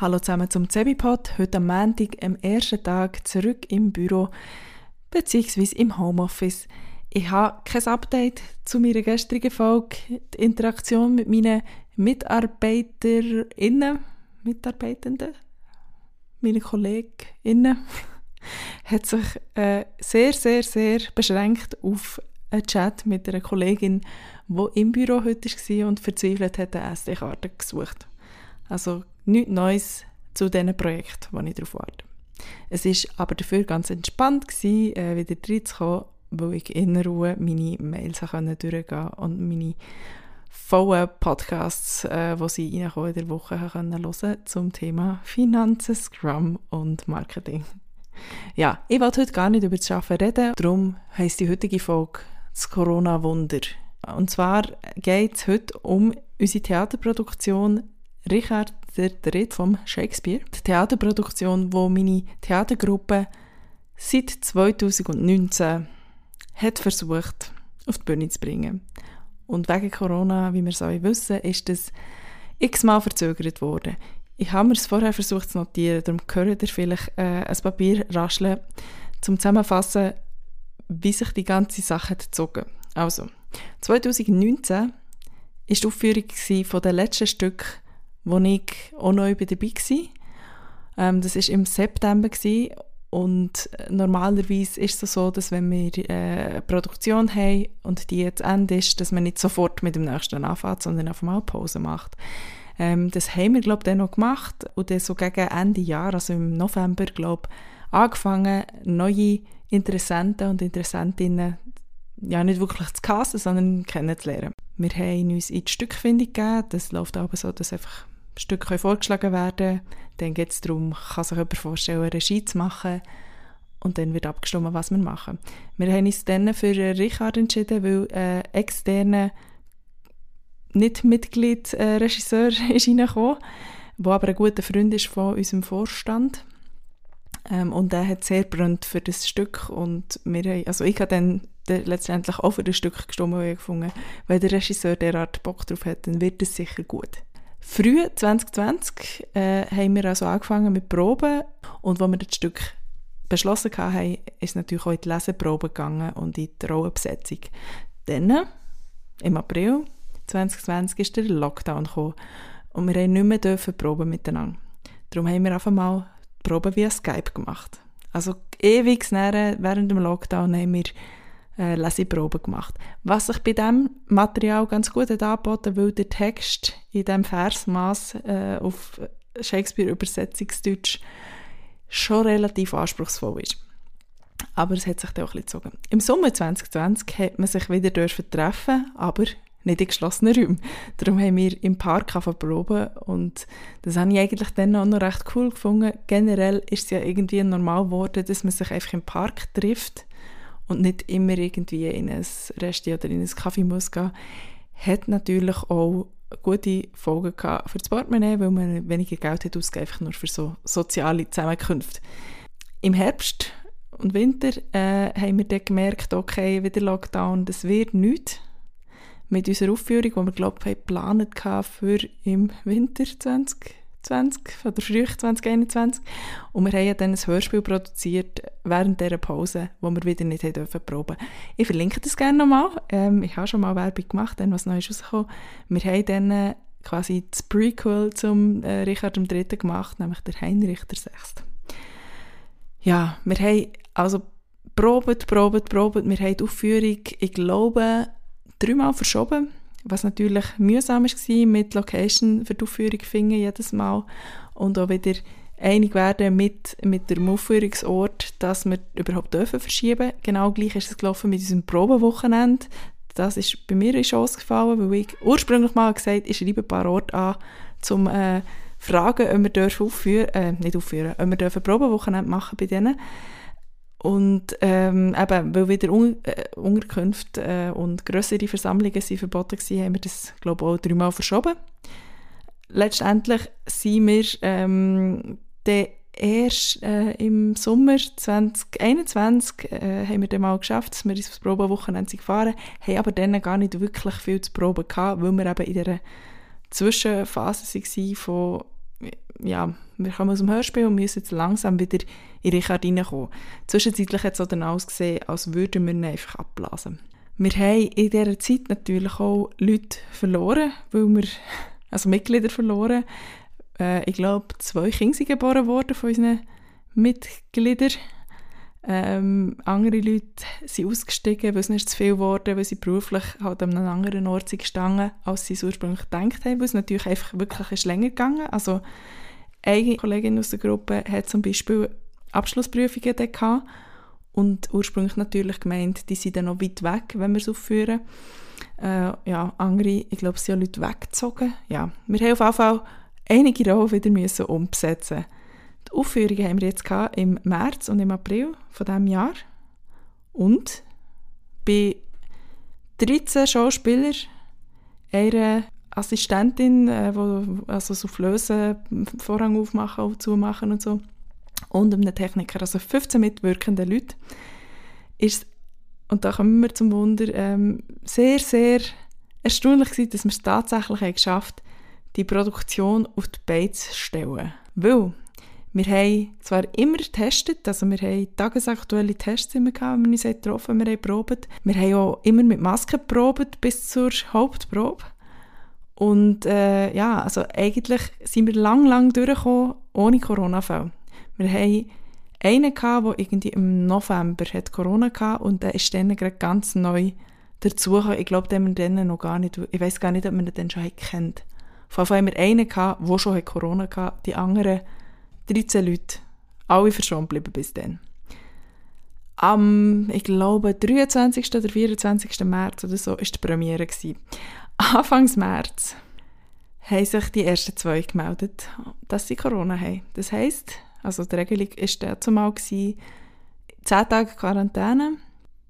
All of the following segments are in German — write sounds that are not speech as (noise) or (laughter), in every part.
Hallo zusammen zum Zebipod. Heute am Montag, am ersten Tag, zurück im Büro bzw. im Homeoffice. Ich habe kein Update zu meiner gestrigen Folge. Die Interaktion mit meinen MitarbeiterInnen, Mitarbeitenden, meinen KollegInnen, (laughs) hat sich äh, sehr, sehr, sehr beschränkt auf einen Chat mit einer Kollegin, die im Büro heute war und verzweifelt hat eine SD-Karte gesucht. Also nichts Neues zu diesen Projekten, wo ich darauf warte. Es war aber dafür ganz entspannt, gewesen, äh, wieder reinzukommen, weil ich in Ruhe meine Mails durchgehen konnte und meine vollen Podcasts, äh, die sie in der Woche hören können, zum Thema Finanzen, Scrum und Marketing. Ja, ich wollte heute gar nicht über das Arbeiten reden, darum heisst die heutige Folge das Corona-Wunder. Und zwar geht es heute um unsere Theaterproduktion Richard III. vom Shakespeare. Die Theaterproduktion, wo meine Theatergruppe seit 2019 hat versucht, auf die Bühne zu bringen. Und wegen Corona, wie wir es alle wissen, ist das x-mal verzögert worden. Ich habe mir es vorher versucht zu notieren, darum gehört ihr vielleicht äh, ein Papier rascheln, zum Zusammenfassen, wie sich die ganze Sache gezogen Also, 2019 war die Aufführung von den letzten Stück wo ich auch neu dabei war. Ähm, das war im September gewesen. und normalerweise ist es so, dass wenn wir äh, eine Produktion haben und die jetzt Ende ist, dass man nicht sofort mit dem nächsten anfängt, sondern auf einmal Pause macht. Ähm, das haben wir, glaube ich, dann noch gemacht und dann so gegen Ende Jahr, also im November, glaube ich, angefangen, neue Interessenten und Interessentinnen ja nicht wirklich zu casten, sondern kennenzulernen. Wir haben uns in die Stückfindung gegeben. Das läuft aber so, dass einfach Stücke vorgeschlagen werden Dann geht es darum, kann sich jemand vorstellen, eine Regie zu machen. Und dann wird abgestimmt, was wir machen. Wir haben uns dann für Richard entschieden, weil ein externer Nicht-Mitglied-Regisseur (laughs) ist reingekommen, der aber ein guter Freund ist von unserem Vorstand. Ähm, und er hat sehr brennt für das Stück und wir also ich habe dann letztendlich auch für das Stück gestimmt, weil ich gefunden wenn der Regisseur derart Bock drauf hat, dann wird es sicher gut. Früh 2020 äh, haben wir also angefangen mit Proben und als wir das Stück beschlossen haben, ist es natürlich auch in die Leseprobe gegangen und in die Rollenbesetzung. Dann, im April 2020, ist der Lockdown gekommen und wir haben nicht mehr dürfen proben miteinander. Darum haben wir einfach mal Proben via Skype gemacht. Also ewig während dem Lockdown haben wir äh, Leseproben gemacht. Was sich bei diesem Material ganz gut hat weil der Text in diesem Versmaß äh, auf Shakespeare-Übersetzungsdeutsch schon relativ anspruchsvoll ist. Aber es hat sich dann auch ein bisschen gezogen. Im Sommer 2020 hat man sich wieder dürfen treffen, aber nicht in geschlossenen Räumen. Darum haben wir im Park proben und das habe ich eigentlich dann auch noch recht cool gefunden. Generell ist es ja irgendwie normal geworden, dass man sich einfach im Park trifft und nicht immer irgendwie in ein Restaurant oder in ein Kaffee muss gehen, hat natürlich auch gute Folgen gehabt für das Portemonnaie, weil man weniger Geld hat einfach nur für so soziale Zusammenkünfte. Im Herbst und Winter äh, haben wir dann gemerkt, okay, wieder Lockdown, das wird nichts mit unserer Aufführung, die wir, glaube ich, geplant für im Winter 20 2020 oder früh 2021 und wir haben dann ein Hörspiel produziert während dieser Pause, wo wir wieder nicht dürfen proben. Ich verlinke das gerne nochmal. Ähm, ich habe schon mal Werbung gemacht, dann was Neues rausgekommen. Wir haben dann äh, quasi das Prequel zum äh, Richard III. gemacht, nämlich der Heinrich VI. Ja, wir haben also probiert, probiert, probiert. Wir haben die Aufführung, ich glaube, dreimal verschoben was natürlich mühsam war, mit Location für die Aufführung finden jedes Mal und auch wieder einig werden mit, mit dem Aufführungsort, dass wir überhaupt dürfen verschieben. Genau gleich ist es gelaufen mit unserem Probenwochenende. Das ist bei mir in Chance gefallen, weil ich ursprünglich mal gesagt habe, ich schreibe ein paar Orte an, um äh, fragen, ob wir dürfen aufführen, äh, nicht aufführen, ob wir dürfen Probenwochenende machen bei denen. Und ähm, eben, weil wieder Un äh, Unterkünfte äh, und größere Versammlungen sind verboten waren, haben wir das, glaube ich, auch dreimal verschoben. Letztendlich sind wir ähm, erst äh, im Sommer 2021 äh, haben wir dann mal geschafft, dass wir ins Probenwochenende gefahren haben, aber dann gar nicht wirklich viel zu proben gehabt, weil wir eben in dieser Zwischenphase waren von ja, wir kommen aus dem Hörspiel und müssen jetzt langsam wieder in Richard reinkommen. Zwischenzeitlich hat es auch dann ausgesehen, als würden wir ihn einfach abblasen. Wir haben in dieser Zeit natürlich auch Leute verloren, weil wir, also Mitglieder verloren. Äh, ich glaube, zwei Kinder sind geboren worden von unseren Mitgliedern. Ähm, andere Leute sind ausgestiegen, weil es nicht zu viel geworden weil sie beruflich halt an einem anderen Ort sind gestanden, als sie es ursprünglich gedacht haben, weil es natürlich einfach wirklich ist länger gegangen. Also eine Kollegin aus der Gruppe hat zum Beispiel Abschlussprüfungen gehabt und ursprünglich natürlich gemeint, die sind dann noch weit weg, wenn wir es aufführen. Äh, ja, andere, ich glaube, sind ja Leute weggezogen. Ja, wir haben auf jeden Fall einige Rollen wieder müssen umbesetzen Die Aufführungen haben wir jetzt im März und im April von diesem Jahr. Und bei 13 Schauspielern, einer Assistentin, äh, wo also so Flößen Vorhang aufmachen und zumachen und so, und einem Techniker, also 15 mitwirkende Leute, ist und da kommen wir zum Wunder, ähm, sehr, sehr erstaunlich gewesen, dass wir es tatsächlich haben geschafft die Produktion auf die Beine zu stellen. Weil wir haben zwar immer getestet, also wir haben tagesaktuelle Tests immer gehabt, wenn wir uns getroffen haben, wir haben probiert. Wir haben auch immer mit Masken probiert bis zur Hauptprobe. Und äh, ja, also eigentlich sind wir lang, lang durchgekommen ohne Corona-Fälle. Wir haben einen gehabt, der irgendwie im November hat Corona hatte und der ist dann gerade ganz neu dazugekommen. Ich glaube, den haben wir noch gar nicht, ich weiß gar nicht, ob man den schon kennt. Vor allem haben wir einen der schon Corona hatte, die anderen 13 Leute, alle verschont geblieben bis dann. Am, ich glaube, 23. oder 24. März oder so war die Premiere. Anfangs März haben sich die ersten zwei gemeldet, dass sie Corona haben. Das heisst, also die Regelung war dazu mal, 10 Tage Quarantäne,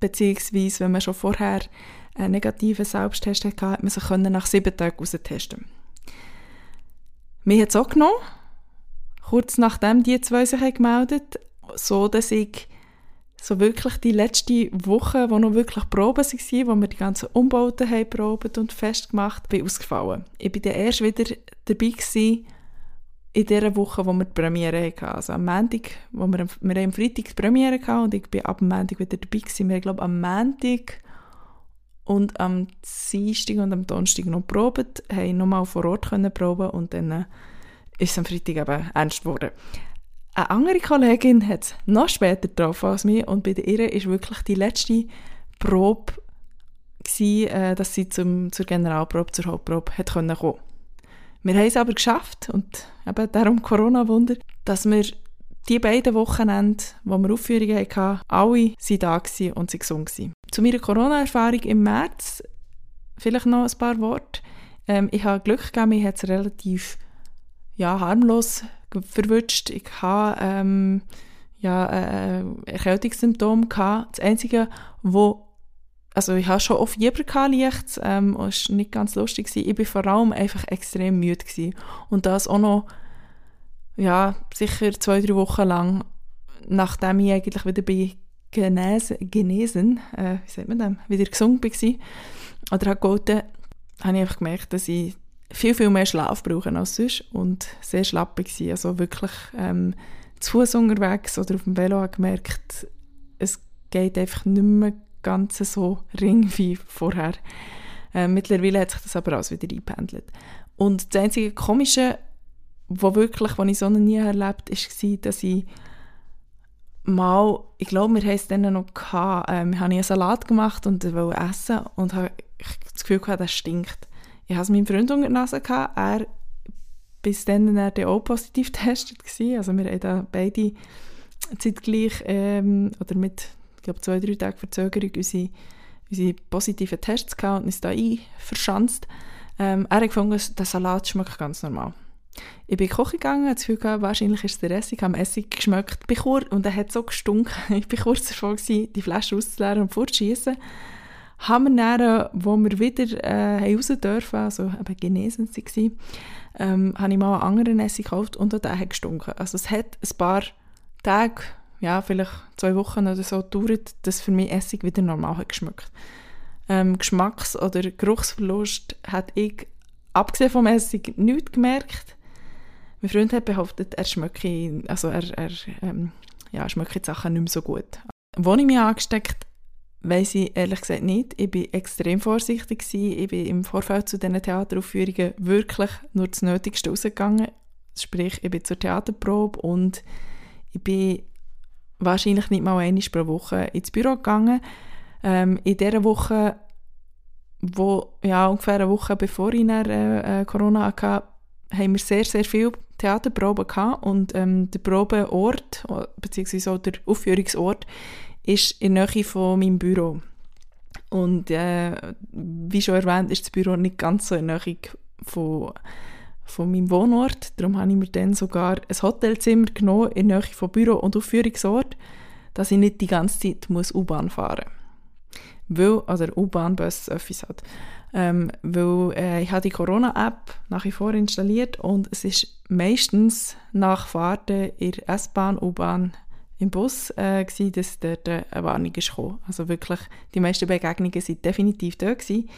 beziehungsweise wenn man schon vorher einen negativen Selbsttest hatte, hat man sich nach sieben Tagen austesten Mir hat es auch genommen, kurz nachdem die zwei sich gemeldet so dass ich so wirklich die letzte Woche, wo noch wirklich Proben waren, wo wir die ganzen Umbauten haben probiert und festgemacht, bin ausgefallen. Ich bin dann erst wieder dabei gewesen, in der Woche, wo wir die Premiere hatten. Also am Montag, wo wir, wir am Freitag die Premiere hatten und ich bin ab dem Montag wieder dabei gewesen. Wir haben, glaube am Montag und am Dienstag und am Donnerstag noch probiert, haben nochmal vor Ort können proben und dann äh, ist am Freitag eben ernst geworden. Eine andere Kollegin hat es noch später getroffen als mich und bei ihr war wirklich die letzte Probe, gewesen, äh, dass sie zum, zur Generalprobe, zur Hauptprobe hat kommen konnte. Wir haben es aber geschafft und eben darum Corona-Wunder, dass wir die beiden Wochenende, wo wir Aufführungen hatten, alle sind da und sind gesund waren. Zu meiner Corona-Erfahrung im März vielleicht noch ein paar Worte. Ähm, ich habe Glück gehabt, mich hat es relativ ja, harmlos verwünscht. Ich hatte ähm, ja, äh, Erkältungssymptome. Gehabt. Das Einzige, wo also ich hatte schon oft Fieber leicht, ähm, es war nicht ganz lustig. Ich war vor allem einfach extrem müde. Gewesen. Und das auch noch, ja, sicher zwei, drei Wochen lang, nachdem ich eigentlich wieder bei genesen, genesen äh, wie sagt man das, wieder gesund war, oder hat habe ich einfach gemerkt, dass ich viel, viel mehr Schlaf brauche als sonst und sehr schlappig war. Also wirklich ähm, zu Fuß unterwegs oder auf dem Velo habe gemerkt, es geht einfach nicht mehr ganz so ring (laughs) wie vorher. Äh, mittlerweile hat sich das aber alles wieder eingependelt. Und das einzige Komische, was wirklich, was ich so noch nie erlebt habe, war, dass ich mal, ich glaube, wir haben es dann noch gehabt, ähm, habe einen Salat gemacht und wollte essen und habe das Gefühl gehabt, das stinkt. Ich hatte es meinem Freund unter der Nase, gehabt, er bis dann er auch positiv (laughs) getestet war. Also wir haben da beide zeitgleich ähm, oder mit glaube, zwei, drei Tage Verzögerung unsere, unsere positiven Tests gehabt und uns da einverschanzt. Ähm, er hat gefunden, der Salat schmeckt ganz normal. Ich bin kochen gegangen, das Gefühl gehabt, wahrscheinlich ist der Essig, habe Essig geschmeckt, und er hat so gestunken, (laughs) ich bin kurz davor gewesen, die Flasche auszuleeren und fortzuschießen. Haben wir dann, wo wir wieder äh, raus dürfen, also eben genesen waren, ähm, habe ich mal einen anderen Essig gekauft und auch der hat gestunken. Also es hat ein paar Tage ja, vielleicht zwei Wochen oder so gedauert, dass für mich Essig wieder normal hat geschmeckt. Ähm, Geschmacks- oder Geruchsverlust hat ich, abgesehen vom Essig, nichts gemerkt, Mein Freund hat behauptet, er schmecke, also er, er ähm, ja, schmecke die Sachen nicht mehr so gut. Wo ich mich angesteckt weiß ich ehrlich gesagt nicht. Ich war extrem vorsichtig. Gewesen. Ich bin im Vorfeld zu diesen Theateraufführungen wirklich nur das Nötigste rausgegangen. Sprich, ich bin zur Theaterprobe und ich bin wahrscheinlich nicht mal einmal pro Woche ins Büro gegangen. Ähm, in dieser Woche, wo, ja, ungefähr eine Woche bevor ich dann, äh, Corona hatte, haben wir sehr, sehr viele Theaterproben gehabt und ähm, der beziehungsweise auch der Aufführungsort, ist in der Nähe von meinem Büro. Und äh, wie schon erwähnt, ist das Büro nicht ganz so in der Nähe von, von meinem Wohnort. Darum habe ich mir dann sogar ein Hotelzimmer genommen in der Nähe von Büro und Aufführungsort, dass ich nicht die ganze Zeit U-Bahn fahren muss. Weil, also U-Bahn-Bus Office hat. Ähm, weil äh, ich habe die Corona-App nach wie vor installiert und es ist meistens nach Fahrten in S-Bahn, U-Bahn, im Bus äh, gewesen, dass dort eine Warnung ist gekommen. Also wirklich, die meisten Begegnungen sind definitiv da gewesen.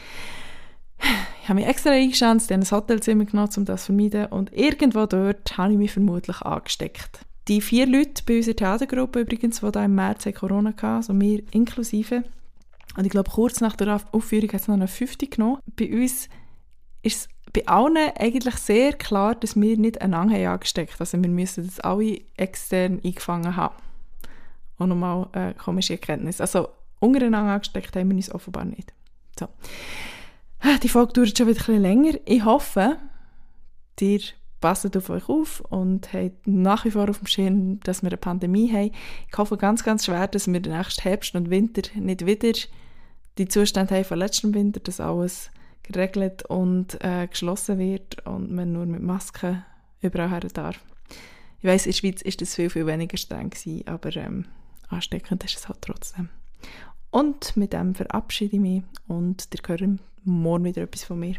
Ich habe mich extra eingeschätzt, ein Hotelzimmer genommen, um das zu vermeiden und irgendwo dort habe ich mich vermutlich angesteckt. Die vier Leute bei unserer Theatergruppe übrigens, die da im März Corona hatten, also mir inklusive, und ich glaube, kurz nach der Aufführung hat es noch eine fünfte genommen. Bei uns ist es bei allen eigentlich sehr klar, dass wir nicht einander angesteckt haben. Also wir müssen das alle extern eingefangen haben. Auch nochmal eine komische Erkenntnis. Also untereinander angesteckt haben wir uns offenbar nicht. So. Die Folge dauert schon wieder ein bisschen länger. Ich hoffe, ihr passt auf euch auf und habt nach wie vor auf dem Schirm, dass wir eine Pandemie haben. Ich hoffe ganz, ganz schwer, dass wir den nächsten Herbst und Winter nicht wieder die Zustände haben von letztem Winter, dass alles geregelt und äh, geschlossen wird und man nur mit Masken überall her darf. Ich weiß, in der Schweiz ist das viel, viel weniger streng gewesen, aber ähm, ansteckend ist es halt trotzdem. Und mit dem verabschiede ich mich und ihr hört morgen wieder etwas von mir.